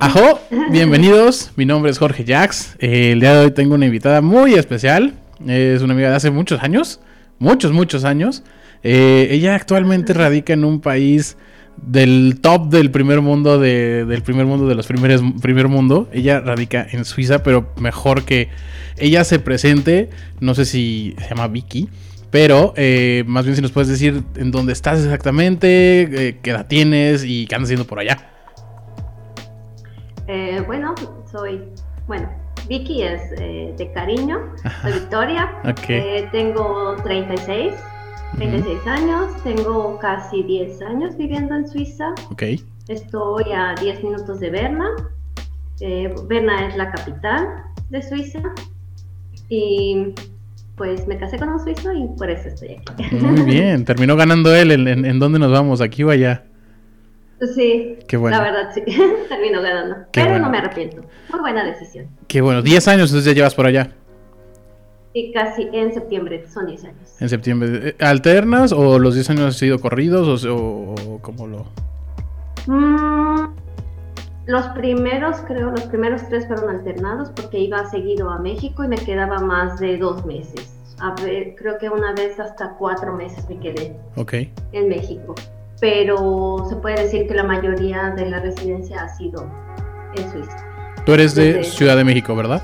Ajo, bienvenidos. Mi nombre es Jorge Jax. Eh, el día de hoy tengo una invitada muy especial. Es una amiga de hace muchos años, muchos, muchos años. Eh, ella actualmente radica en un país del top del primer mundo, del primer mundo de los primeros primer mundo. Ella radica en Suiza, pero mejor que ella se presente. No sé si se llama Vicky. Pero eh, más bien si nos puedes decir en dónde estás exactamente, qué edad tienes y qué andas haciendo por allá. Eh, bueno, soy, bueno, Vicky es eh, de cariño, soy Victoria, eh, tengo 36, 36 años, tengo casi 10 años viviendo en Suiza. Okay. Estoy a 10 minutos de Berna. Berna es la capital de Suiza y pues me casé con un suizo y por eso estoy aquí. Muy bien, terminó ganando él. ¿En, en dónde nos vamos? ¿Aquí o allá? Sí, Qué bueno. la verdad sí, termino ganando. pero no me arrepiento. Muy buena decisión. Qué bueno, 10 años entonces ya llevas por allá. Sí, casi en septiembre, son 10 años. En septiembre. Eh, ¿Alternas o los 10 años han sido corridos o, o cómo lo...? Mm, los primeros, creo, los primeros tres fueron alternados porque iba seguido a México y me quedaba más de dos meses. A ver, creo que una vez hasta cuatro meses me quedé okay. en México pero se puede decir que la mayoría de la residencia ha sido en Suiza. Tú eres de Ciudad de México, ¿verdad?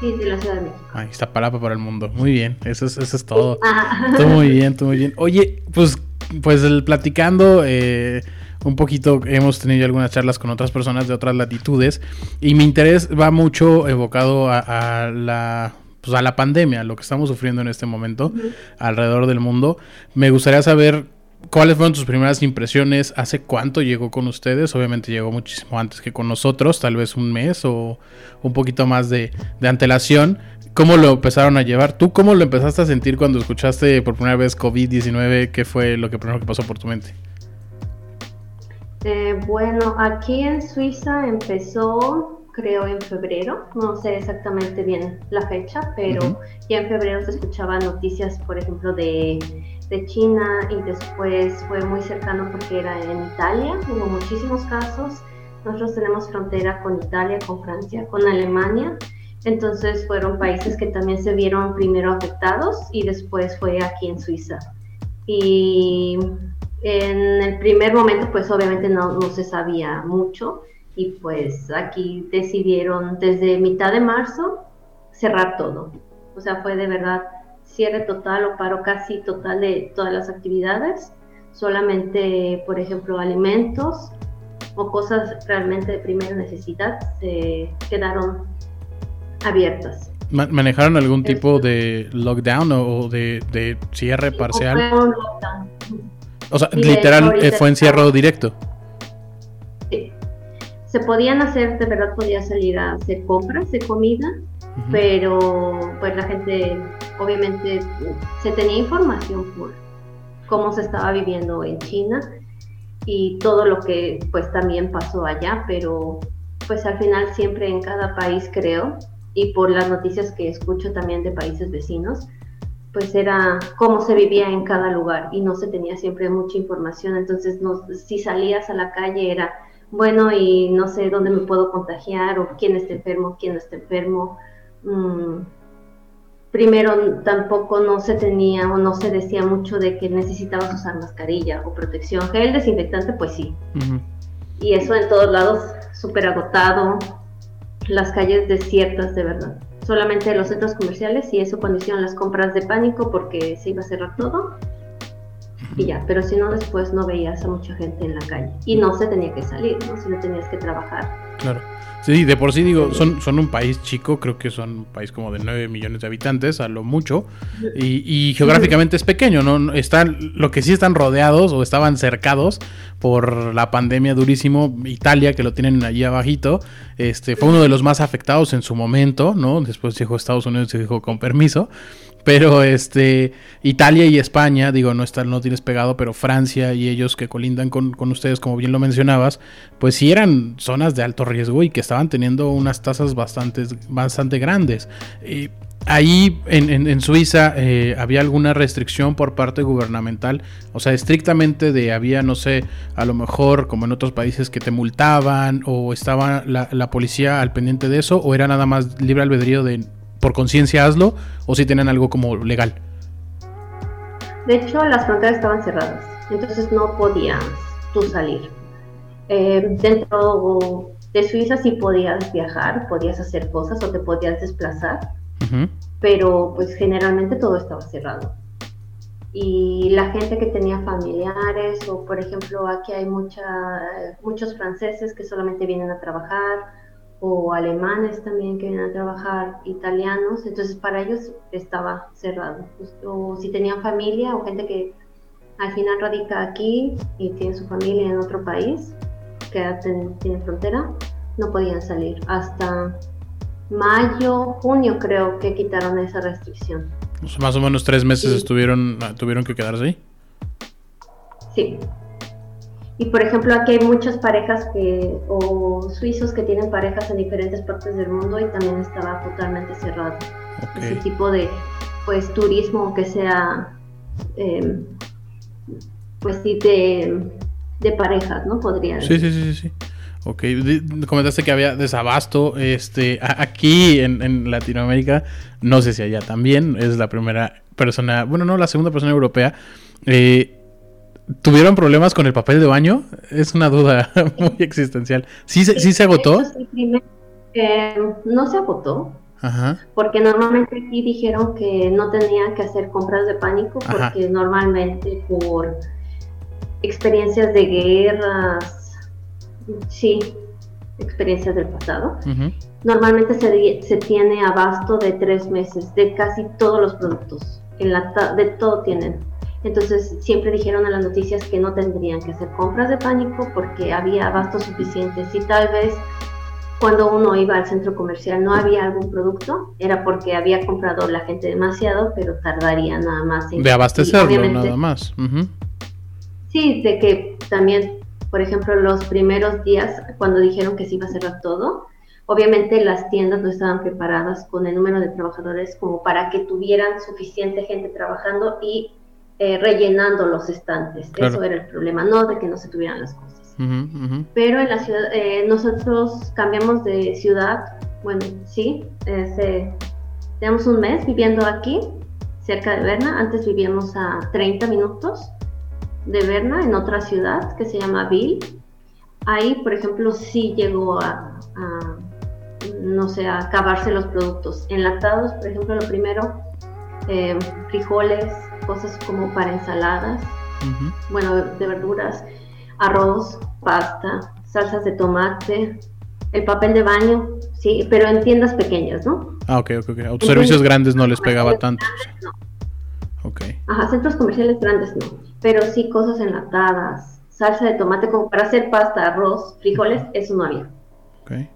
Sí, de la Ciudad de México. Ahí está palapa para el mundo. Muy bien, eso es, eso es todo. Todo muy bien, todo muy bien. Oye, pues, pues el, platicando eh, un poquito, hemos tenido algunas charlas con otras personas de otras latitudes y mi interés va mucho evocado a, la pues a la pandemia, lo que estamos sufriendo en este momento alrededor del mundo. Me gustaría saber ¿Cuáles fueron tus primeras impresiones? ¿Hace cuánto llegó con ustedes? Obviamente llegó muchísimo antes que con nosotros, tal vez un mes o un poquito más de, antelación. ¿Cómo lo empezaron a llevar? ¿Tú cómo lo empezaste a sentir cuando escuchaste por primera vez COVID-19? ¿Qué fue lo que primero que pasó por tu mente? Eh, bueno, aquí en Suiza empezó, creo, en febrero. No sé exactamente bien la fecha, pero ya en febrero se escuchaban noticias, por ejemplo, de de China y después fue muy cercano porque era en Italia, hubo muchísimos casos. Nosotros tenemos frontera con Italia, con Francia, con Alemania. Entonces fueron países que también se vieron primero afectados y después fue aquí en Suiza. Y en el primer momento pues obviamente no, no se sabía mucho y pues aquí decidieron desde mitad de marzo cerrar todo. O sea, fue de verdad cierre total o paro casi total de todas las actividades, solamente, por ejemplo, alimentos o cosas realmente de primera necesidad se quedaron abiertas. ¿Manejaron algún tipo de lockdown o de, cierre parcial? O sea, literal, eh, fue encierro directo. Se podían hacer, de verdad podía salir a hacer compras de comida, pero pues la gente obviamente se tenía información por cómo se estaba viviendo en China y todo lo que pues también pasó allá, pero pues al final siempre en cada país creo y por las noticias que escucho también de países vecinos, pues era cómo se vivía en cada lugar y no se tenía siempre mucha información, entonces no, si salías a la calle era bueno y no sé dónde me puedo contagiar o quién está enfermo, quién no está enfermo, Mm, primero tampoco no se tenía o no se decía mucho de que necesitabas usar mascarilla o protección. Gel desinfectante, pues sí. Y eso en todos lados, súper agotado, las calles desiertas de verdad. Solamente los centros comerciales y eso cuando hicieron las compras de pánico porque se iba a cerrar todo. Y ya, pero si no, después no veías a mucha gente en la calle. Y no se tenía que salir, ¿no? Si no tenías que trabajar. Claro. Sí, de por sí digo, son, son un país chico, creo que son un país como de 9 millones de habitantes, a lo mucho, y, geográficamente es pequeño, ¿no? Están, lo que sí están rodeados o estaban cercados por la pandemia durísimo, Italia, que lo tienen allí abajito, este, fue uno de los más afectados en su momento, ¿no? Después llegó Estados Unidos y dijo con permiso, pero este Italia y España, digo, no está, no tienes pegado, pero Francia y ellos que colindan con, con, ustedes, como bien lo mencionabas, pues sí eran zonas de alto riesgo y que estaban teniendo unas tasas bastante, bastante grandes. Ahí en, en, Suiza eh, había alguna restricción por parte gubernamental, o sea, estrictamente de había, no sé, a lo mejor como en otros países que te multaban o estaba la policía al pendiente de eso, o era nada más libre albedrío de por conciencia hazlo, o si tenían algo como legal. De hecho, las fronteras estaban cerradas, entonces no podías tú salir. Eh, dentro de Suiza sí podías viajar, podías hacer cosas o te podías desplazar, pero pues generalmente todo estaba cerrado. Y la gente que tenía familiares, o por ejemplo aquí hay mucha, muchos franceses que solamente vienen a trabajar, o alemanes también que vienen a trabajar, italianos, entonces para ellos estaba cerrado. O si tenían familia o gente que al final radica aquí y tiene su familia en otro país, que tiene frontera, no podían salir. Hasta mayo, junio creo que quitaron esa restricción. más o menos tres meses estuvieron, tuvieron que quedarse ahí. Sí. Y por ejemplo, aquí hay muchas parejas que, o suizos que tienen parejas en diferentes partes del mundo y también estaba totalmente cerrado. Ese tipo de, pues, turismo que sea, em, pues sí, de, de parejas, ¿no? Podría Sí, sí, sí, sí. Ok, comentaste que había desabasto. Este, aquí en, en, Latinoamérica, no sé si allá también, es la primera persona, bueno, no, la segunda persona europea. Eh, ¿Tuvieron problemas con el papel de baño? Es una duda muy existencial. ¿Sí, sí, se agotó? Eh, no se agotó. Ajá. Porque normalmente aquí dijeron que no tenían que hacer compras de pánico porque normalmente por experiencias de guerras, sí, experiencias del pasado. Normalmente se, se, tiene abasto de tres meses de casi todos los productos. En la, de todo tienen. Entonces siempre dijeron a las noticias que no tendrían que hacer compras de pánico porque había abasto suficiente. Si tal vez cuando uno iba al centro comercial no había algún producto, era porque había comprado la gente demasiado, pero tardaría nada más en... De abastecerlo, nada más. Sí, de que también por ejemplo, los primeros días cuando dijeron que se iba a cerrar todo, obviamente las tiendas no estaban preparadas con el número de trabajadores como para que tuvieran suficiente gente trabajando y eh, rellenando los estantes. Eso era el problema, no de que no se tuvieran las cosas. Pero en la ciudad, eh, nosotros cambiamos de ciudad, bueno, sí, tenemos un mes viviendo aquí, cerca de Berna, antes vivíamos a 30 minutos de Berna, en otra ciudad que se llama Bill. Ahí, por ejemplo, sí llegó a, no sé, a acabarse los productos. Enlatados, por ejemplo, lo primero, eh, frijoles, cosas como para ensaladas, bueno, de verduras, arroz, pasta, salsas de tomate, el papel de baño, sí, pero en tiendas pequeñas, ¿no? Ah, ok, ok, ok. Autoservicios grandes no les pegaba tanto. Ok. Ajá, centros comerciales grandes no pero sí cosas enlatadas, salsa de tomate como para hacer pasta, arroz, frijoles, eso no había. Okay.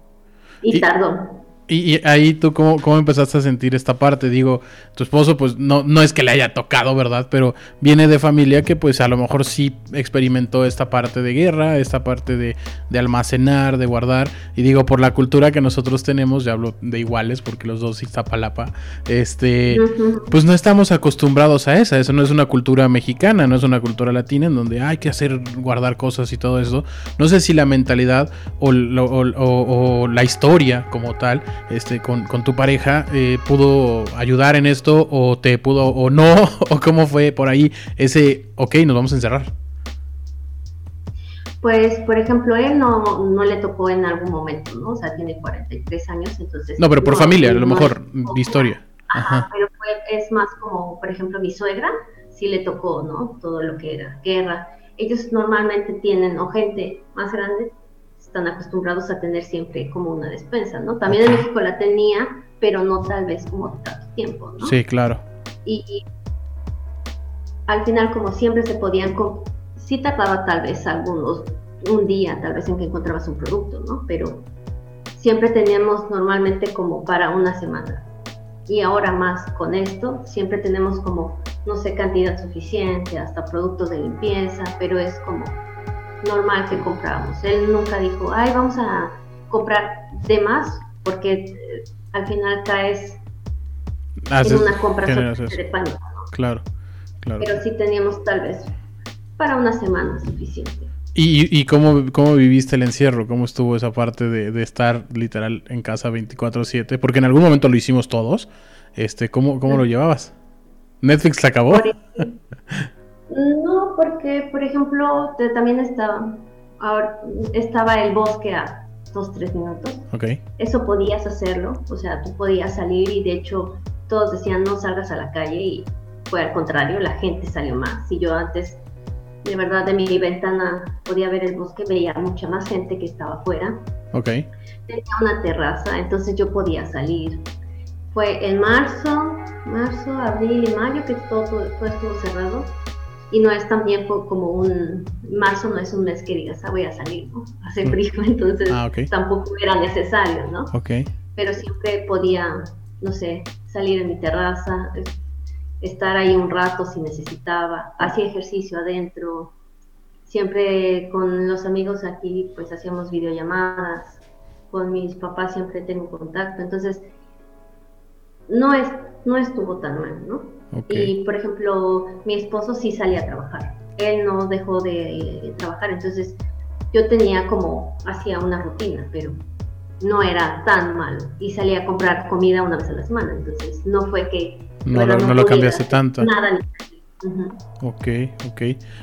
Y, y tardó. Y, ahí tú, cómo, ¿cómo, empezaste a sentir esta parte? Digo, tu esposo, pues no, no es que le haya tocado, ¿verdad? Pero viene de familia que, pues a lo mejor sí experimentó esta parte de guerra, esta parte de, de almacenar, de guardar. Y digo, por la cultura que nosotros tenemos, ya hablo de iguales, porque los dos Iztapalapa, este, pues no estamos acostumbrados a esa. Eso no es una cultura mexicana, no es una cultura latina en donde hay que hacer, guardar cosas y todo eso. No sé si la mentalidad o, o la historia como tal este, con, tu pareja eh, pudo ayudar en esto o te pudo o no, o cómo fue por ahí ese, ok, nos vamos a encerrar. Pues, por ejemplo, él no, no le tocó en algún momento, ¿no? O sea, tiene 43 años, entonces... No, pero por familia, a lo mejor, de historia. Ajá, pero es más como, por ejemplo, mi suegra, sí le tocó, ¿no? Todo lo que era guerra. Ellos normalmente tienen, o gente más grande, están acostumbrados a tener siempre como una despensa, ¿no? También en México la tenía, pero no tal vez como tanto tiempo, ¿no? Sí, claro. Y, al final, como siempre se podían, sí tardaba tal vez algunos, un día tal vez en que encontrabas un producto, ¿no? Pero siempre teníamos normalmente como para una semana. Y ahora más con esto, siempre tenemos como, no sé, cantidad suficiente, hasta productos de limpieza, pero es como normal que compramos. Él nunca dijo, ay, vamos a comprar de más, porque eh, al final caes en una compra de pánico. Claro, claro. Pero sí teníamos tal vez para una semana suficiente. ¿Y, y cómo, cómo, viviste el encierro? ¿Cómo estuvo esa parte de, de estar literal en casa 24/7? Porque en algún momento lo hicimos todos. Este, ¿Cómo, cómo lo llevabas? ¿Netflix se acabó? no, porque, por ejemplo, también estaba, ahora, estaba el bosque a dos, tres minutos. Okay. Eso podías hacerlo, o sea, tú podías salir y de hecho todos decían no salgas a la calle y fue al contrario, la gente salió más. Si yo antes de verdad de mi ventana podía ver el bosque, veía mucha más gente que estaba afuera. Ok. Tenía una terraza, entonces yo podía salir. Fue en marzo, marzo, abril y mayo que todo, todo, estuvo cerrado. Y no es también como un, marzo no es un mes que digas, ah, voy a salir, ¿no? Hace mm. frío, entonces ah, tampoco era necesario, ¿no? Pero siempre podía, no sé, salir en mi terraza, estar ahí un rato si necesitaba, hacía ejercicio adentro, siempre con los amigos aquí pues hacíamos videollamadas, con mis papás siempre tengo contacto, entonces no, es, no estuvo tan mal, ¿no? Y por ejemplo, mi esposo sí salía a trabajar, él no dejó de trabajar, entonces yo tenía como, hacía una rutina, pero no era tan malo y salía a comprar comida una vez a la semana, entonces no fue que no, lo, no, lo cambiaste tanto. Nada. Ok, ok.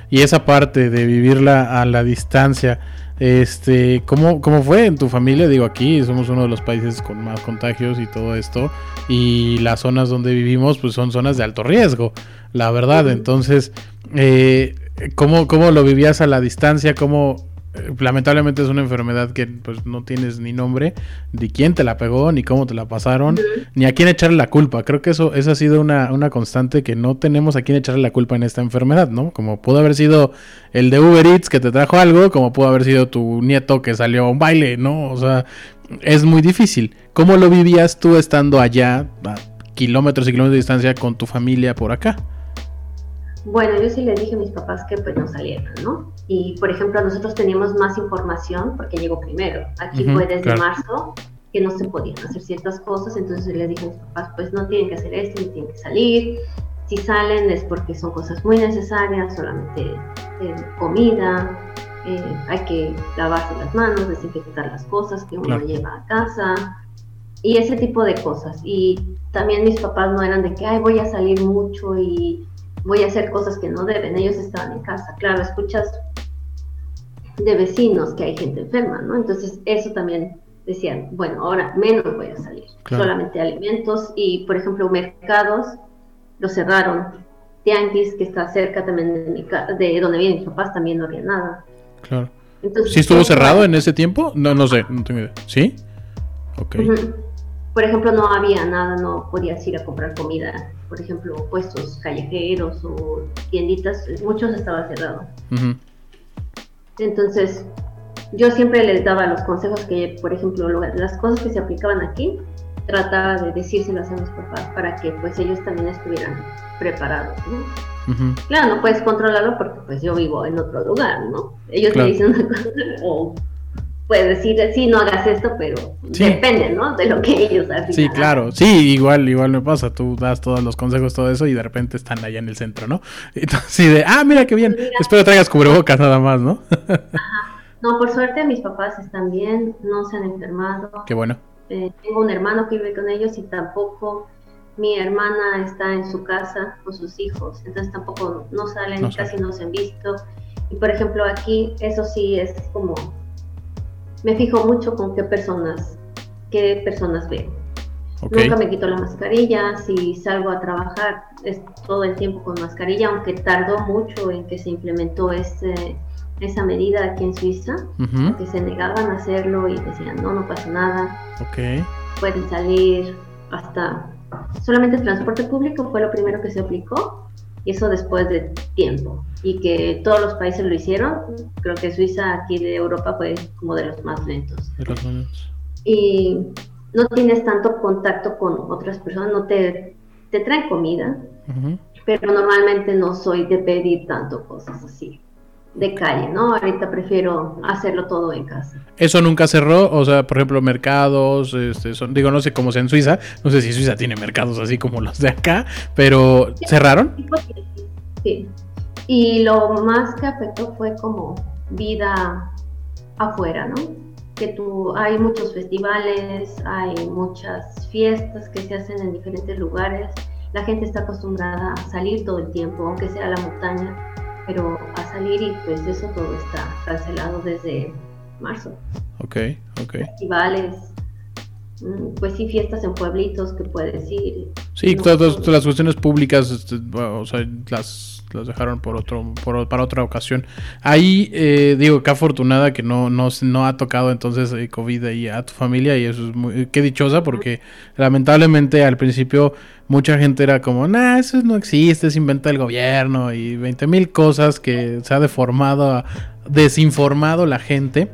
Y esa parte de vivirla a la distancia, este, ¿cómo, ¿cómo fue en tu familia? Digo, aquí somos uno de los países con más contagios y todo esto, y las zonas donde vivimos, pues son zonas de alto riesgo, la verdad. Entonces, eh, ¿cómo, ¿cómo lo vivías a la distancia? ¿Cómo lamentablemente es una enfermedad que pues no tienes ni nombre, ni quién te la pegó, ni cómo te la pasaron, ni a quién echarle la culpa. Creo que eso, eso ha sido una, una, constante que no tenemos a quién echarle la culpa en esta enfermedad, ¿no? Como pudo haber sido el de Uber Eats que te trajo algo, como pudo haber sido tu nieto que salió a un baile, ¿no? O sea, es muy difícil. ¿Cómo lo vivías tú estando allá, a kilómetros y kilómetros de distancia, con tu familia por acá? Bueno, yo sí les dije a mis papás que pues no salieran, ¿no? Y por ejemplo, nosotros teníamos más información porque llegó primero. Aquí fue desde marzo que no se podían hacer ciertas cosas, entonces les dije a mis papás, pues no tienen que hacer esto, ni tienen que salir. Si salen es porque son cosas muy necesarias, solamente eh, comida, eh, hay que lavarse las manos, desinfectar las cosas que uno lleva a casa y ese tipo de cosas. Y también mis papás no eran de que, ay, voy a salir mucho y voy a hacer cosas que no deben. Ellos estaban en casa. Claro, escuchas de vecinos que hay gente enferma, ¿no? Entonces eso también decían, bueno, ahora menos voy a salir, solamente alimentos y, por ejemplo, mercados lo cerraron. Tianguis, que está cerca también de, mi de donde vienen mis papás, también no había nada. Claro. Entonces, ¿Sí estuvo cerrado en ese tiempo? No, no sé, no tengo idea. ¿Sí? Ok. Por ejemplo, no había nada, no podías ir a comprar comida por ejemplo, puestos callejeros o tienditas, muchos estaban cerrados. Entonces, yo siempre les daba los consejos que, por ejemplo, las cosas que se aplicaban aquí, trataba de decírselas a mis papás para que pues ellos también estuvieran preparados, ¿no? Claro, no puedes controlarlo porque pues yo vivo en otro lugar, ¿no? Ellos te dicen una cosa o puedes decir, sí, no hagas esto, pero depende, ¿no? De lo que ellos hacen. Sí, claro, sí, igual, igual me pasa, tú das todos los consejos, todo eso, y de repente están allá en el centro, ¿no? Entonces, de, ah, mira qué bien, espero traigas cubrebocas nada más, ¿no? Ajá. No, por suerte mis papás están bien, no se han enfermado. Qué bueno. Eh, tengo un hermano que vive con ellos y tampoco mi hermana está en su casa con sus hijos, entonces tampoco no salen, casi no se han visto. Y por ejemplo aquí eso sí es como me fijo mucho con qué personas, qué personas veo. Nunca me quito la mascarilla, si salgo a trabajar es todo el tiempo con mascarilla, aunque tardó mucho en que se implementó ese, esa medida aquí en Suiza, que se negaban a hacerlo y decían, no, no pasa nada, okay. pueden salir hasta... Solamente el transporte público fue lo primero que se aplicó y eso después de tiempo. Y que todos los países lo hicieron, creo que Suiza aquí de Europa fue como de los más lentos. De los lentos. Y no tienes tanto contacto con otras personas, no te, te traen comida, pero normalmente no soy de pedir tanto cosas así. De calle, ¿no? Ahorita prefiero hacerlo todo en casa. ¿Eso nunca cerró? O sea, por ejemplo, mercados, este, son, digo, no sé cómo sea en Suiza, no sé si Suiza tiene mercados así como los de acá, pero ¿cerraron? Sí. Y lo más que afectó fue como vida afuera, ¿no? Que tú, hay muchos festivales, hay muchas fiestas que se hacen en diferentes lugares, la gente está acostumbrada a salir todo el tiempo, aunque sea a la montaña, pero a salir y pues eso todo está cancelado desde marzo. Ok, ok. Festivales, mm, pues sí, fiestas en pueblitos que puedes ir. Sí, todas, las cuestiones públicas, este, o sea, las las dejaron por otro, para otra ocasión. Ahí eh, digo, qué afortunada que no, no, no ha tocado entonces eh, COVID ahí a tu familia y eso es muy, qué dichosa porque lamentablemente al principio mucha gente era como, nah, eso no existe, es inventa el gobierno y 20 mil cosas que se ha deformado, desinformado la gente.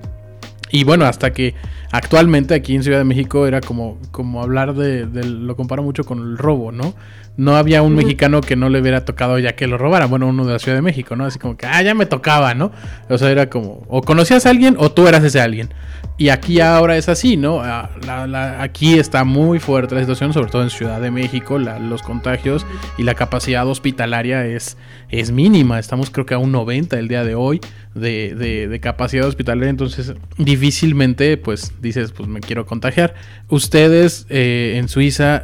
Y bueno, hasta que actualmente aquí en Ciudad de México era como, como hablar de, de, lo comparo mucho con el robo, ¿no? No había un mexicano que no le hubiera tocado ya que lo robara. Bueno, uno de la Ciudad de México, ¿no? Así como que, ah, ya me tocaba, ¿no? O sea, era como, o conocías a alguien o tú eras ese alguien. Y aquí ahora es así, ¿no? Ah, aquí está muy fuerte la situación, sobre todo en Ciudad de México, los contagios y la capacidad hospitalaria es, es mínima. Estamos creo que a un 90 el día de hoy de, de capacidad hospitalaria, entonces difícilmente pues dices, pues me quiero contagiar. Ustedes eh, en Suiza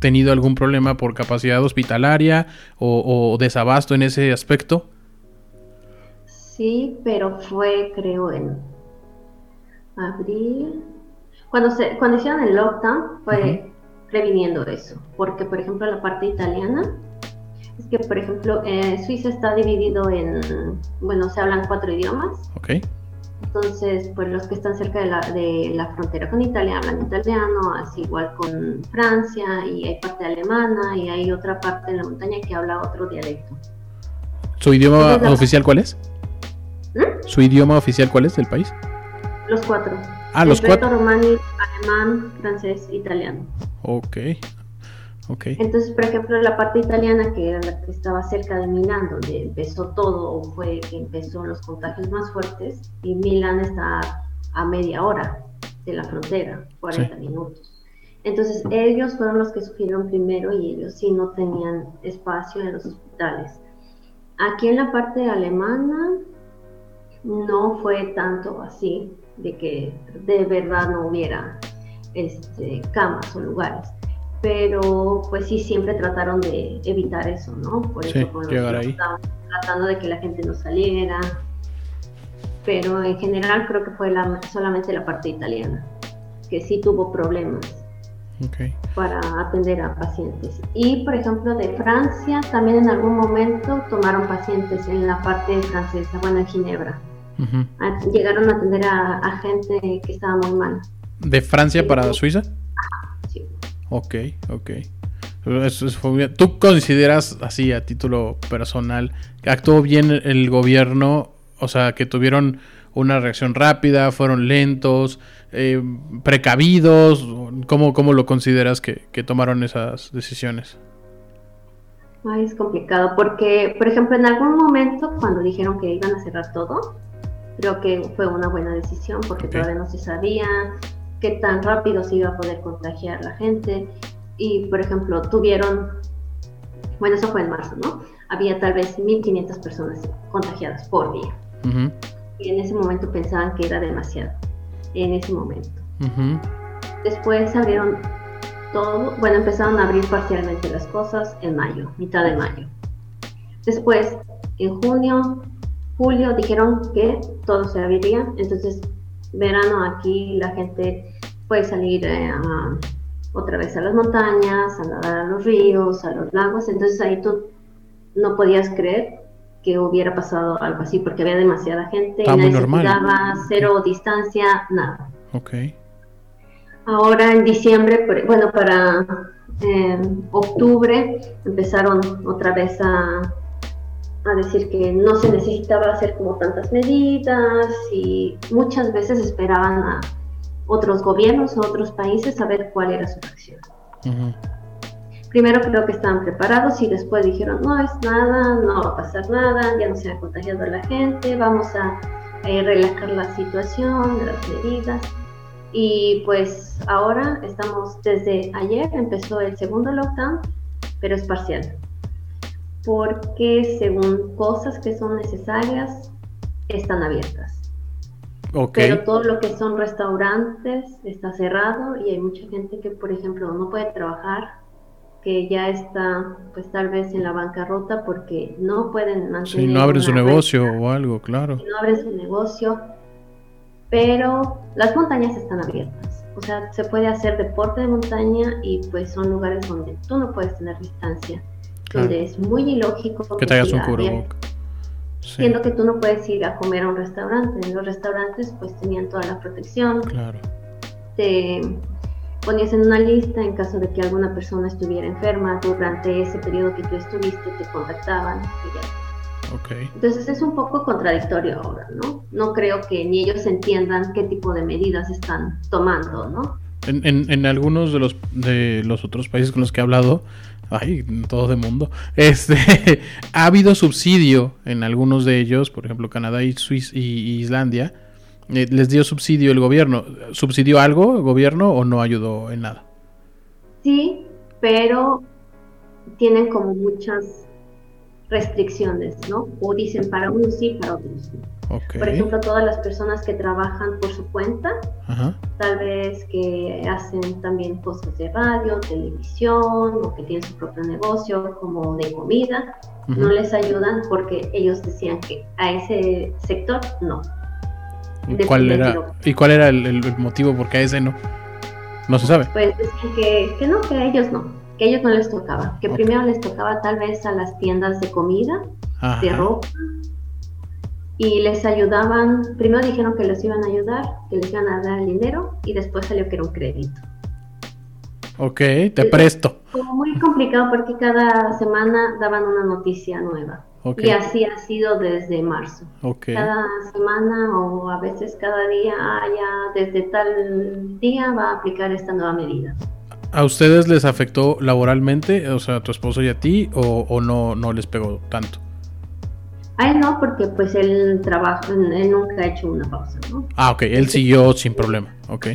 tenido algún problema por capacidad hospitalaria o, desabasto en ese aspecto? Sí, pero fue creo en abril. Cuando, se, cuando hicieron el lockdown fue previniendo eso, porque por ejemplo la parte italiana, es que por ejemplo eh, Suiza está dividido en, bueno, se hablan cuatro idiomas. Okay. Entonces, pues los que están cerca de la, de la frontera con Italia hablan italiano, así igual con Francia, y hay parte alemana, y hay otra parte en la montaña que habla otro dialecto. ¿Su idioma oficial cuál es? ¿Mm? ¿Su idioma oficial cuál es del país? Los cuatro. Ah, los cuatro. Romani, alemán, francés, italiano. Ok, entonces, por ejemplo, la parte italiana, que era la que estaba cerca de Milán, donde empezó todo, fue que empezó los contagios más fuertes, y Milán está a media hora de la frontera, 40 minutos. Entonces, ellos fueron los que sufrieron primero y ellos sí no tenían espacio en los hospitales. Aquí en la parte alemana no fue tanto así, de que de verdad no hubiera este, camas o lugares pero pues sí siempre trataron de evitar eso, ¿no? Por eso llegar ahí. tratando de que la gente no saliera, pero en general creo que fue la, solamente la parte italiana, que sí tuvo problemas para atender a pacientes. Y por ejemplo de Francia también en algún momento tomaron pacientes en la parte francesa, bueno en Ginebra. Llegaron a atender a, gente que estaba muy mal. ¿De Francia para Suiza? Ok, ok. ¿Tú consideras así a título personal que actuó bien el gobierno? O sea, que tuvieron una reacción rápida, fueron lentos, eh, precavidos. ¿Cómo, ¿Cómo, lo consideras que, tomaron esas decisiones? Ay, es complicado porque, por ejemplo, en algún momento cuando dijeron que iban a cerrar todo, creo que fue una buena decisión porque todavía no se sabía, qué tan rápido se iba a poder contagiar la gente. Y, por ejemplo, tuvieron, bueno, eso fue en marzo, ¿no? Había tal vez 1.500 personas contagiadas por día. Y en ese momento pensaban que era demasiado, en ese momento. Después abrieron todo, bueno, empezaron a abrir parcialmente las cosas en mayo, mitad de mayo. Después, en junio, julio, dijeron que todo se abriría, entonces verano aquí la gente puede salir eh, otra vez a las montañas, a nadar a los ríos, a los lagos, entonces ahí tú no podías creer que hubiera pasado algo así porque había demasiada gente, y nadie cero distancia, nada. Ok. Ahora en diciembre, bueno, para eh, octubre empezaron otra vez a a decir que no se necesitaba hacer como tantas medidas y muchas veces esperaban a otros gobiernos o otros países a ver cuál era su acción. primero creo que estaban preparados y después dijeron, no es nada, no va a pasar nada, ya no se ha contagiado la gente, vamos a eh, relajar la situación, las medidas. Y pues ahora estamos, desde ayer empezó el segundo lockdown, pero es parcial. Porque según cosas que son necesarias, están abiertas. Pero todo lo que son restaurantes está cerrado y hay mucha gente que, por ejemplo, no puede trabajar, que ya está, pues tal vez en la bancarrota porque no pueden mantener. Si no abren su negocio o algo, claro. no abren su negocio, pero las montañas están abiertas. O sea, se puede hacer deporte de montaña y pues son lugares donde tú no puedes tener distancia, donde es muy ilógico que, te hagas un cubrebocas. Siendo que tú no puedes ir a comer a un restaurante. En los restaurantes pues tenían toda la protección. Claro. Te ponías en una lista en caso de que alguna persona estuviera enferma durante ese periodo que tú estuviste, te contactaban y ya. Okay. Entonces es un poco contradictorio ahora, ¿no? No creo que ni ellos entiendan qué tipo de medidas están tomando, ¿no? En, en, en algunos de los, de los otros países con los que he hablado, ay, todo de mundo, este, ha habido subsidio en algunos de ellos, por ejemplo Canadá y, Suiza y Islandia, eh, les dio subsidio el gobierno. ¿Subsidió algo el gobierno o no ayudó en nada? Sí, pero tienen como muchas restricciones, ¿no? O dicen para unos sí, para otros no. Por ejemplo, todas las personas que trabajan por su cuenta, tal vez que hacen también cosas de radio, televisión o que tienen su propio negocio como de comida, no les ayudan porque ellos decían que a ese sector no. ¿Y cuál era, ¿y cuál era el, motivo por qué a ese no? No se sabe. Pues decían que, que no, que a ellos no, que a ellos no les tocaba, que primero les tocaba tal vez a las tiendas de comida, de ropa y les ayudaban, primero dijeron que les iban a ayudar, que les iban a dar el dinero y después salió que era un crédito. Ok, te presto. Como muy complicado porque cada semana daban una noticia nueva. Y así ha sido desde marzo. Okay. Cada semana o a veces cada día, ah, ya desde tal día va a aplicar esta nueva medida. ¿A ustedes les afectó laboralmente, o sea, a tu esposo y a ti, o, o no, no les pegó tanto? A él no, porque pues él trabaja, él nunca ha hecho una pausa, ¿no? Ah, ok, él siguió sin problema, ok.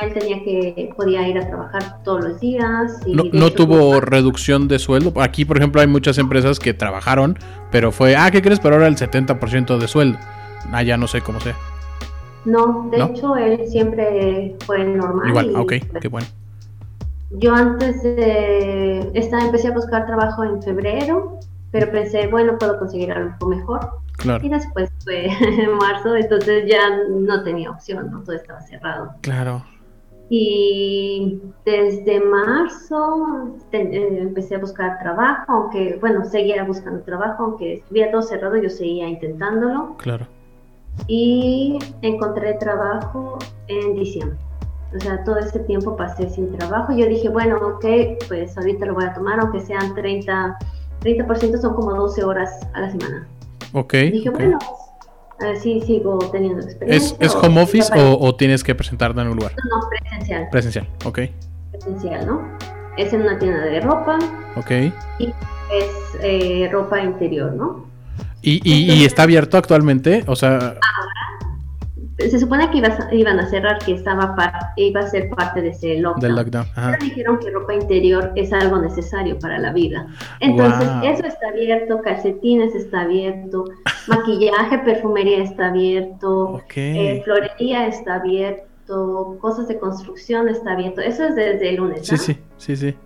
Él tenía que, podía ir a trabajar todos los días. Y no, tuvo reducción de sueldo. Aquí, por ejemplo, hay muchas empresas que trabajaron, pero fue, ah, ¿qué crees? Pero ahora el 70% de sueldo. Ah, ya no sé cómo sea. No, de hecho, él siempre fue normal. Igual, ok, qué bueno. Yo antes de, esta, empecé a buscar trabajo en febrero pero pensé, bueno, puedo conseguir algo mejor. Y después fue en marzo, entonces ya no tenía opción, ¿no? Todo estaba cerrado. Claro. Y desde marzo eh, empecé a buscar trabajo, aunque, bueno, seguía buscando trabajo, aunque estuviera todo cerrado, yo seguía intentándolo. Claro. Y encontré trabajo en diciembre. O sea, todo ese tiempo pasé sin trabajo. Yo dije, bueno, ok, pues ahorita lo voy a tomar, aunque sean 30 30% son como 12 horas a la semana. Ok. dije, bueno, ver si sigo teniendo experiencia. ¿Es, home office o, tienes que presentarte en un lugar? No, presencial. Presencial, ok. Presencial, ¿no? Es en una tienda de ropa. Ok. Y es eh, ropa interior, ¿no? ¿Y, y, está abierto actualmente? O sea... Ahora se supone que iban a cerrar, que estaba iba a ser parte de ese lockdown. Pero dijeron que ropa interior es algo necesario para la vida. Entonces, eso está abierto, calcetines está abierto, maquillaje, perfumería está abierto, eh, florería está abierto, cosas de construcción está abierto. Eso es desde el lunes. Sí, sí, sí, sí.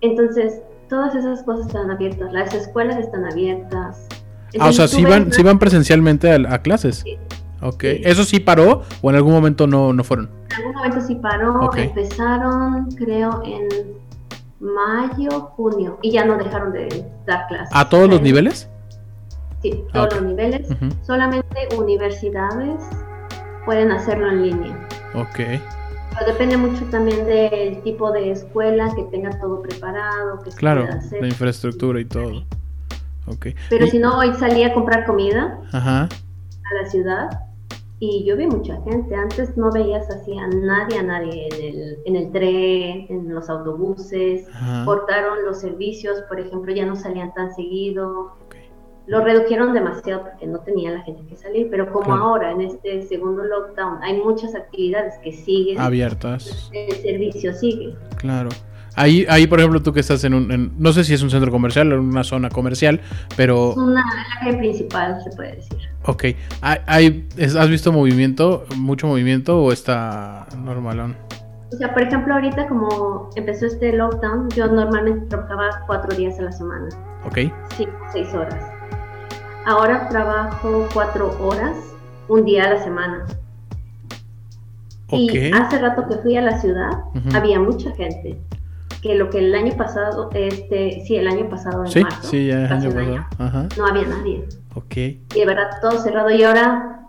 Entonces, todas esas cosas están abiertas, las escuelas están abiertas. ah, o sea, sí van, van presencialmente a, clases. Sí. Ok, ¿eso sí paró o en algún momento no, no fueron? En algún momento sí paró, empezaron creo en mayo, junio y ya no dejaron de dar clases. ¿A todos los niveles? Sí, todos los niveles. Solamente universidades pueden hacerlo en línea. Ok. Pero depende mucho también del tipo de escuela, que tenga todo preparado, que Claro, la infraestructura y todo. Okay. Pero si no, hoy salí a comprar comida a la ciudad y yo vi mucha gente. Antes no veías así a nadie, a nadie en el, en el tren, en los autobuses. Cortaron los servicios, por ejemplo, ya no salían tan seguido. Lo redujeron demasiado porque no tenía la gente que salir, pero como ahora en este segundo lockdown hay muchas actividades que siguen abiertas, el servicio sigue. Claro. Ahí, ahí, por ejemplo, tú que estás en un, no sé si es un centro comercial o en una zona comercial, pero... Es una calle principal, se puede decir. Ok. ¿Hay, ¿Has visto movimiento, mucho movimiento o está normalón? O sea, por ejemplo, ahorita como empezó este lockdown, yo normalmente trabajaba cuatro días a la semana. Ok. Sí, seis horas. Ahora trabajo cuatro horas, un día a la semana. Y hace rato que fui a la ciudad, había mucha gente que lo que el año pasado, este, sí, el año pasado en sí, marzo, sí, ya año pasado. no había nadie. Ok. Y de verdad todo cerrado y ahora,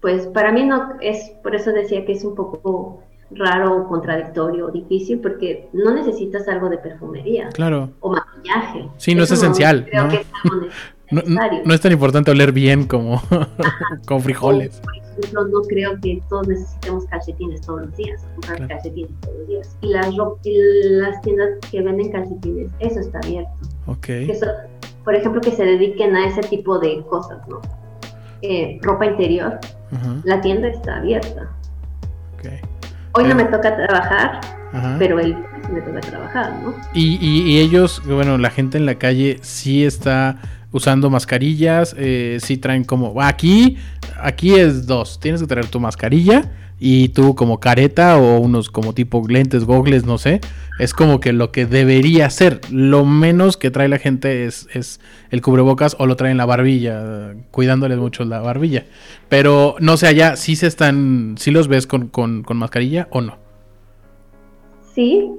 pues para mí no es, por eso decía que es un poco raro, contradictorio, difícil, porque no necesitas algo de perfumería. Claro. O maquillaje. Sí, no es esencial. Creo Que es algo necesario. No, es tan importante oler bien como con frijoles no creo que todos necesitemos calcetines todos los días, comprar calcetines todos los días. Y las, las tiendas que venden calcetines, eso está abierto. Ok. por ejemplo, que se dediquen a ese tipo de cosas, ¿no? Eh, ropa interior, la tienda está abierta. Okay. Hoy no me toca trabajar, pero el me toca trabajar, ¿no? Y, y, y ellos, bueno, la gente en la calle sí está usando mascarillas, eh, sí traen como, aquí, aquí es dos, tienes que traer tu mascarilla y tú como careta o unos como tipo lentes, gogles, no sé, es como que lo que debería ser, lo menos que trae la gente es, es el cubrebocas o lo traen la barbilla, cuidándoles mucho la barbilla, pero no sé, allá sí se están, sí los ves con, con, con mascarilla o no. Sí,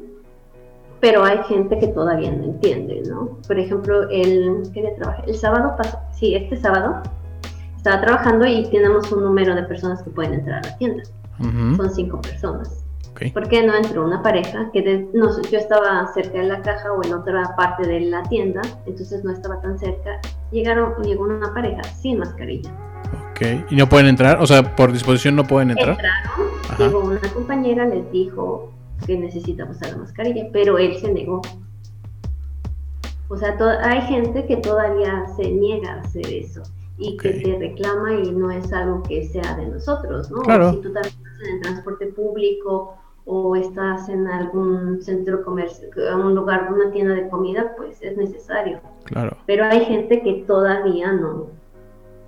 pero hay gente que todavía no entiende, ¿no? Por ejemplo, el, ¿qué día El sábado sí, este sábado estaba trabajando y tenemos un número de personas que pueden entrar a la tienda. Son cinco personas. ¿Por qué no entró una pareja? Que no, yo estaba cerca de la caja o en otra parte de la tienda, entonces no estaba tan cerca. Llegaron, llegó una pareja sin mascarilla. Ok, ¿y no pueden entrar? O sea, por disposición no pueden entrar. Entraron, llegó una compañera, les dijo, que necesita usar la mascarilla, pero él se negó. O sea, hay gente que todavía se niega a hacer eso y que te reclama y no es algo que sea de nosotros, ¿no? Claro. si tú también estás en el transporte público o estás en algún centro comercial, un lugar, una tienda de comida, pues es necesario. Claro. Pero hay gente que todavía no,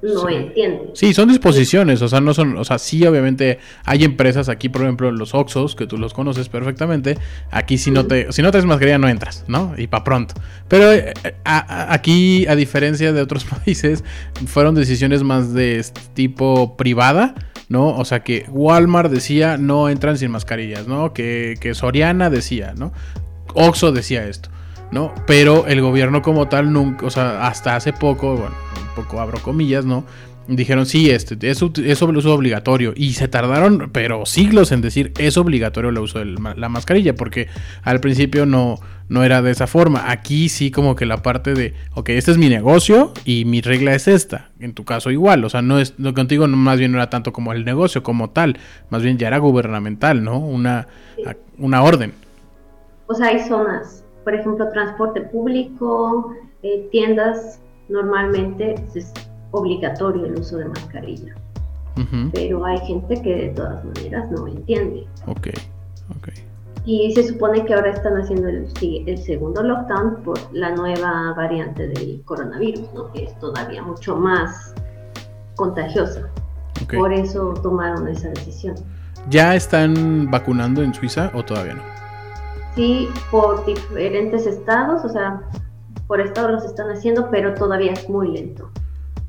no sí. Sí, son disposiciones, o sea, no son, o sea, sí, obviamente hay empresas aquí, por ejemplo, los Oxos, que tú los conoces perfectamente, aquí si no te, si no traes mascarilla no entras, ¿no? Y para pronto. Pero eh, aquí, a diferencia de otros países, fueron decisiones más de tipo privada. ¿no? O sea que Walmart decía no entran sin mascarillas, ¿no? Que, que Soriana decía, ¿no? Oxo decía esto, ¿no? Pero el gobierno como tal nunca, o sea, hasta hace poco, bueno, poco abro comillas, ¿no? Dijeron, sí, este, es, es uso obligatorio. Y se tardaron, pero siglos en decir, es obligatorio el uso de la mascarilla, porque al principio no, no era de esa forma. Aquí sí como que la parte de, ok, este es mi negocio y mi regla es esta. En tu caso igual, o sea, no es, lo contigo más bien no era tanto como el negocio como tal, más bien ya era gubernamental, ¿no? Una, una orden. O sea, hay zonas, por ejemplo, transporte público, eh, tiendas normalmente es obligatorio el uso de mascarilla. Pero hay gente que de todas maneras no entiende. Ok, ok. Y se supone que ahora están haciendo el, el segundo lockdown por la nueva variante del coronavirus, ¿no? que es todavía mucho más contagiosa. Por eso tomaron esa decisión. ¿Ya están vacunando en Suiza o todavía no? Sí, por diferentes estados, o sea, por estado los están haciendo, pero todavía es muy lento.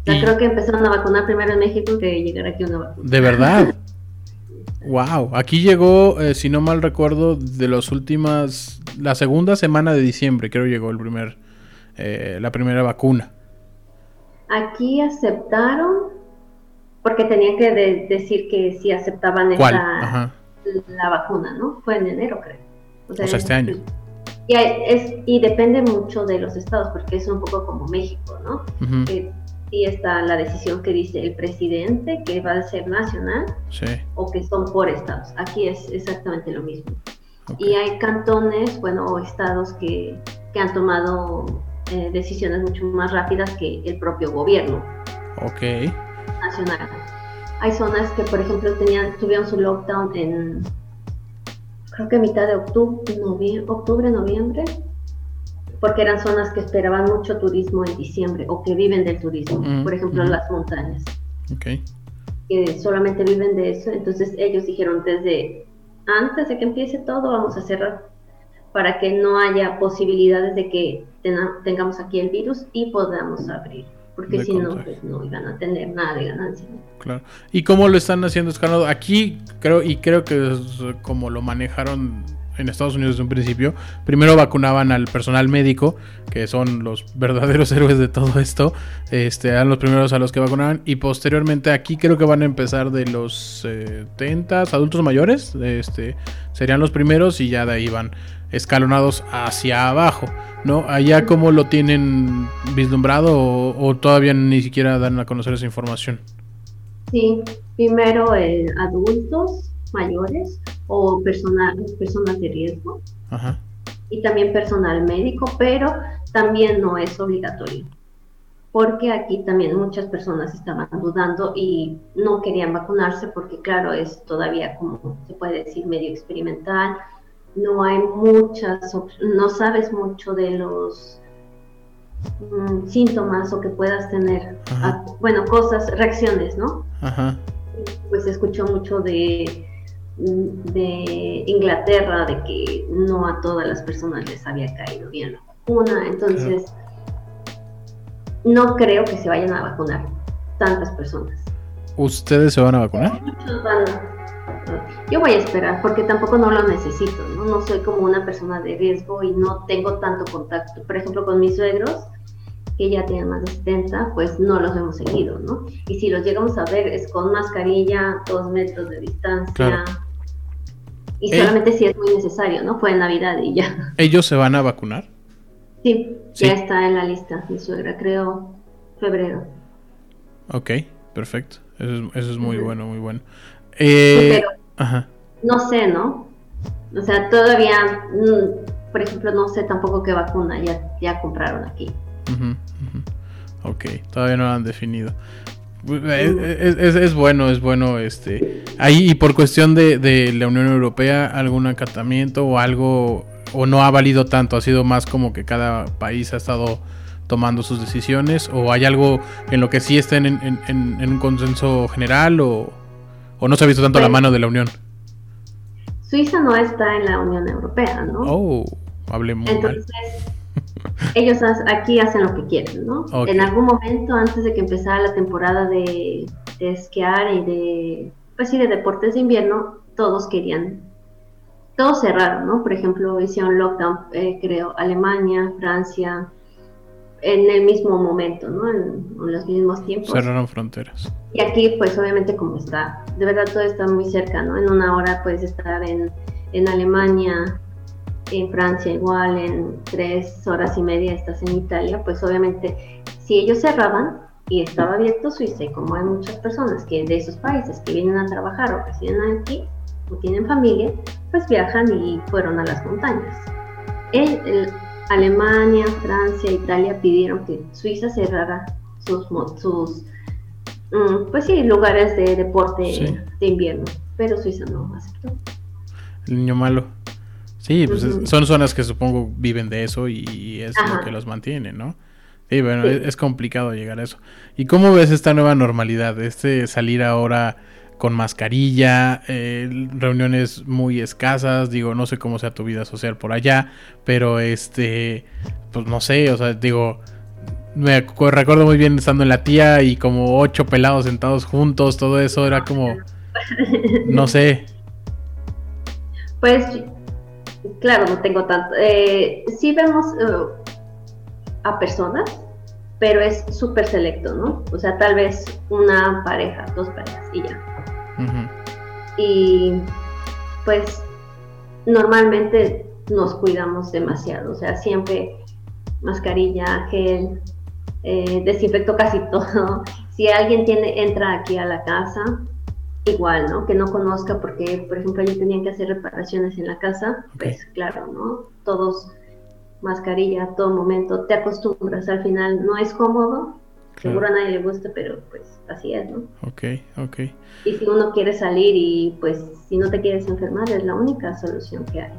Ya creo que empezaron a vacunar primero en México que llegar aquí una vacuna. ¿De verdad? wow, aquí llegó, eh, si no mal recuerdo, de las últimas, la segunda semana de diciembre, creo llegó el primer, eh, la primera vacuna. Aquí aceptaron, porque tenían que decir que sí aceptaban esa, la vacuna, ¿no? Fue en enero, creo. O sea, este año. Y, es, y depende mucho de los estados, porque es un poco como México, ¿no? sí está la decisión que dice el presidente, que va a ser nacional, o que son por estados. Aquí es exactamente lo mismo. Y hay cantones, bueno, o estados que, que han tomado eh, decisiones mucho más rápidas que el propio gobierno. Ok. Nacional. Hay zonas que, por ejemplo, tenían, tuvieron su lockdown en, creo que mitad de octubre, noviembre, octubre, noviembre, porque eran zonas que esperaban mucho turismo en diciembre o que viven del turismo, mm, por ejemplo, las montañas. Ok. Que solamente viven de eso, entonces ellos dijeron desde antes de que empiece todo, vamos a cerrar para que no haya posibilidades de que tengamos aquí el virus y podamos abrir porque si no, pues no iban a tener nada de ganancia. Claro. ¿Y cómo lo están haciendo escalado? Aquí creo, y creo que es como lo manejaron en Estados Unidos desde un principio, primero vacunaban al personal médico, que son los verdaderos héroes de todo esto, este, eran los primeros a los que vacunaban, y posteriormente aquí creo que van a empezar de los 70 adultos mayores, este, serían los primeros y ya de ahí van escalonados hacia abajo, ¿no? Allá cómo lo tienen vislumbrado o, todavía ni siquiera dan a conocer esa información. Sí, primero adultos mayores o personas de riesgo y también personal médico, pero también no es obligatorio porque aquí también muchas personas estaban dudando y no querían vacunarse porque claro, es todavía como se puede decir medio experimental, no hay muchas, no sabes mucho de los mm, síntomas o que puedas tener, bueno, cosas, reacciones, ¿no? Ajá. Pues escuchó mucho de, de Inglaterra, de que no a todas las personas les había caído bien la vacuna, entonces no creo que se vayan a vacunar tantas personas. ¿Ustedes se van a vacunar? Muchos van yo voy a esperar porque tampoco no lo necesito, ¿no? No soy como una persona de riesgo y no tengo tanto contacto. Por ejemplo, con mis suegros, que ya tienen más de 70, pues no los hemos seguido, ¿no? Y si los llegamos a ver es con mascarilla, dos metros de distancia. Y solamente si es muy necesario, ¿no? Fue en Navidad y ya. ¿Ellos se van a vacunar? Sí, ya está en la lista, mi suegra, creo, febrero. Ok, perfecto. Eso es, eso es muy bueno, muy bueno. Eh, no sé, ¿no? O sea, todavía, mm, por ejemplo, no sé tampoco qué vacuna ya, ya compraron aquí. Ok, todavía no lo han definido. Es, bueno, es bueno, este, ahí y por cuestión de, de, la Unión Europea, algún acatamiento o algo, o no ha valido tanto, ha sido más como que cada país ha estado tomando sus decisiones, o hay algo en lo que sí estén en, en un consenso general, o, ¿O no se ha visto tanto la pues, mano de la Unión? Suiza no está en la Unión Europea, ¿no? Oh, hablemos. Entonces, ellos aquí hacen lo que quieren, ¿no? En algún momento, antes de que empezara la temporada de, esquiar y de, pues sí, de deportes de invierno, todos querían, todos cerraron, ¿no? Por ejemplo, hicieron lockdown, eh, creo, Alemania, Francia, en el mismo momento, ¿no? En, los mismos tiempos. Cerraron fronteras. Y aquí, pues obviamente como está, de verdad todo está muy cerca, ¿no? En una hora puedes estar en, en Alemania, en Francia igual, en tres horas y media estás en Italia, pues obviamente si ellos cerraban y estaba abierto Suiza, y como hay muchas personas que de esos países que vienen a trabajar o residen aquí o tienen familia, pues viajan y fueron a las montañas. el, Alemania, Francia, Italia pidieron que Suiza cerrara sus, sus mm, pues sí, lugares de deporte de invierno, pero Suiza no aceptó. El niño malo. Sí, pues son zonas que supongo viven de eso y es lo que los mantiene, ¿no? Sí, bueno, Es, complicado llegar a eso. ¿Y cómo ves esta nueva normalidad? Este salir ahora con mascarilla, eh, reuniones muy escasas, digo, no sé cómo sea tu vida social por allá, pero este, pues no sé, o sea, digo, me recuerdo muy bien estando en la tía y como ocho pelados sentados juntos, todo eso era como, no sé. Pues, claro, no tengo tanto. Eh, sí vemos eh, a personas, pero es súper selecto, ¿no? O sea, tal vez una pareja, dos parejas y ya. Y pues normalmente nos cuidamos demasiado, o sea, siempre mascarilla, gel, eh, desinfecto casi todo. Si alguien tiene, entra aquí a la casa, igual, ¿no? Que no conozca porque, por ejemplo, ellos tenían que hacer reparaciones en la casa, pues claro, ¿no? Todos mascarilla a todo momento, te acostumbras, al final no es cómodo, seguro a nadie le gusta, pero pues así es, ¿no? Ok, ok. Y si uno quiere salir y pues si no te quieres enfermar, es la única solución que hay.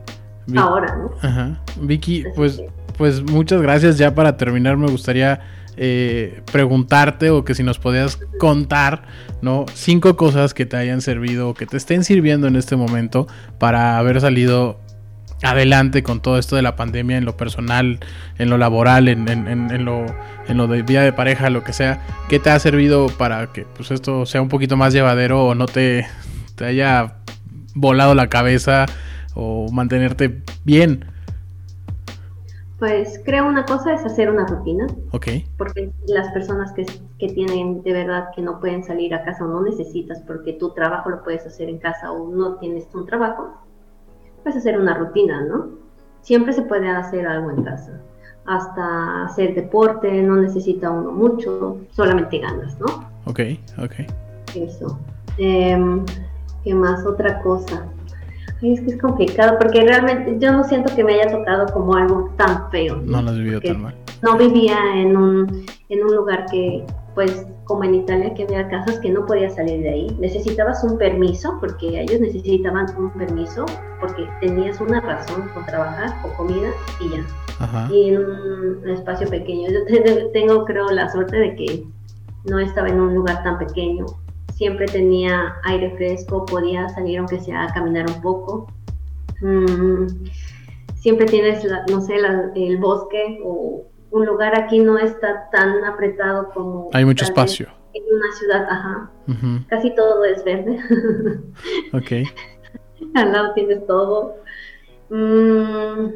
Ahora, ¿no? Ajá. Vicky, pues, pues muchas gracias. Ya para terminar, me gustaría eh, preguntarte o que si nos podías contar, ¿no? Cinco cosas que te hayan servido o que te estén sirviendo en este momento para haber salido adelante con todo esto de la pandemia en lo personal, en lo laboral, en, lo, en lo de vida de pareja, lo que sea. ¿Qué te ha servido para que pues, esto sea un poquito más llevadero o no te, te haya volado la cabeza o mantenerte bien? Pues creo una cosa es hacer una rutina. Ok. Porque las personas que, que, tienen de verdad que no pueden salir a casa o no necesitas porque tu trabajo lo puedes hacer en casa o no tienes un trabajo, puedes hacer una rutina, ¿no? Siempre se puede hacer algo en casa. Hasta hacer deporte, no necesita uno mucho, solamente ganas, ¿no? Ok, ok. Eso. Em, ¿Qué más? Otra cosa es que es complicado porque realmente yo no siento que me haya tocado como algo tan feo. No, lo has vivido tan mal. No vivía en un, en un lugar que, pues, como en Italia, que había casas que no podía salir de ahí. Necesitabas un permiso, porque ellos necesitaban un permiso, porque tenías una razón por trabajar o comida y ya. Ajá. Y en un espacio pequeño. Yo tengo, creo, la suerte de que no estaba en un lugar tan pequeño siempre tenía aire fresco, podía salir aunque sea a caminar un poco. Mm, siempre tienes, no sé, el bosque o un lugar aquí no está tan apretado como... Hay mucho espacio. En una ciudad, ajá. Casi todo es verde. ok. Al lado tienes todo. Mm,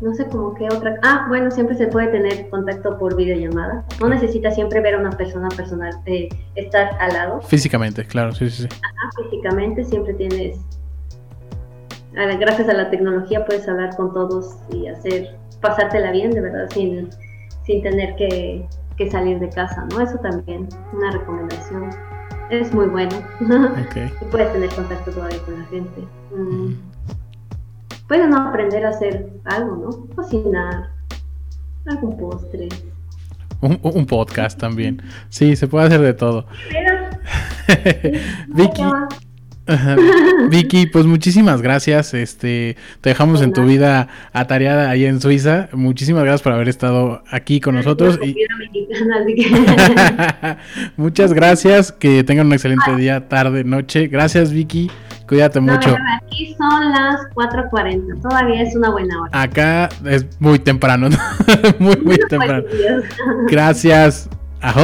no sé cómo qué otra. Ah, bueno, siempre se puede tener contacto por videollamada. No necesitas siempre ver a una persona personal, eh, estar al lado. Físicamente, claro, sí, sí, sí. Ajá, físicamente siempre tienes. Gracias a la tecnología puedes hablar con todos y hacer, pasártela bien, de verdad, sin, sin tener que, que salir de casa, ¿no? Eso también, una recomendación. Es muy bueno. Okay. y puedes tener contacto todavía con la gente. Mm pueden aprender a hacer algo, ¿no? Cocinar, algún postre. Un, podcast también. Sí, se puede hacer de todo. Vicky. Vicky, pues muchísimas gracias. Este, te dejamos en tu vida atareada ahí en Suiza. Muchísimas gracias por haber estado aquí con nosotros. Y... Muchas gracias. Que tengan un excelente día, tarde, noche. Gracias, Vicky. Cuídate mucho. aquí son las 4.40, todavía es una buena hora. Acá es muy temprano, muy, muy temprano. Gracias. Ajo.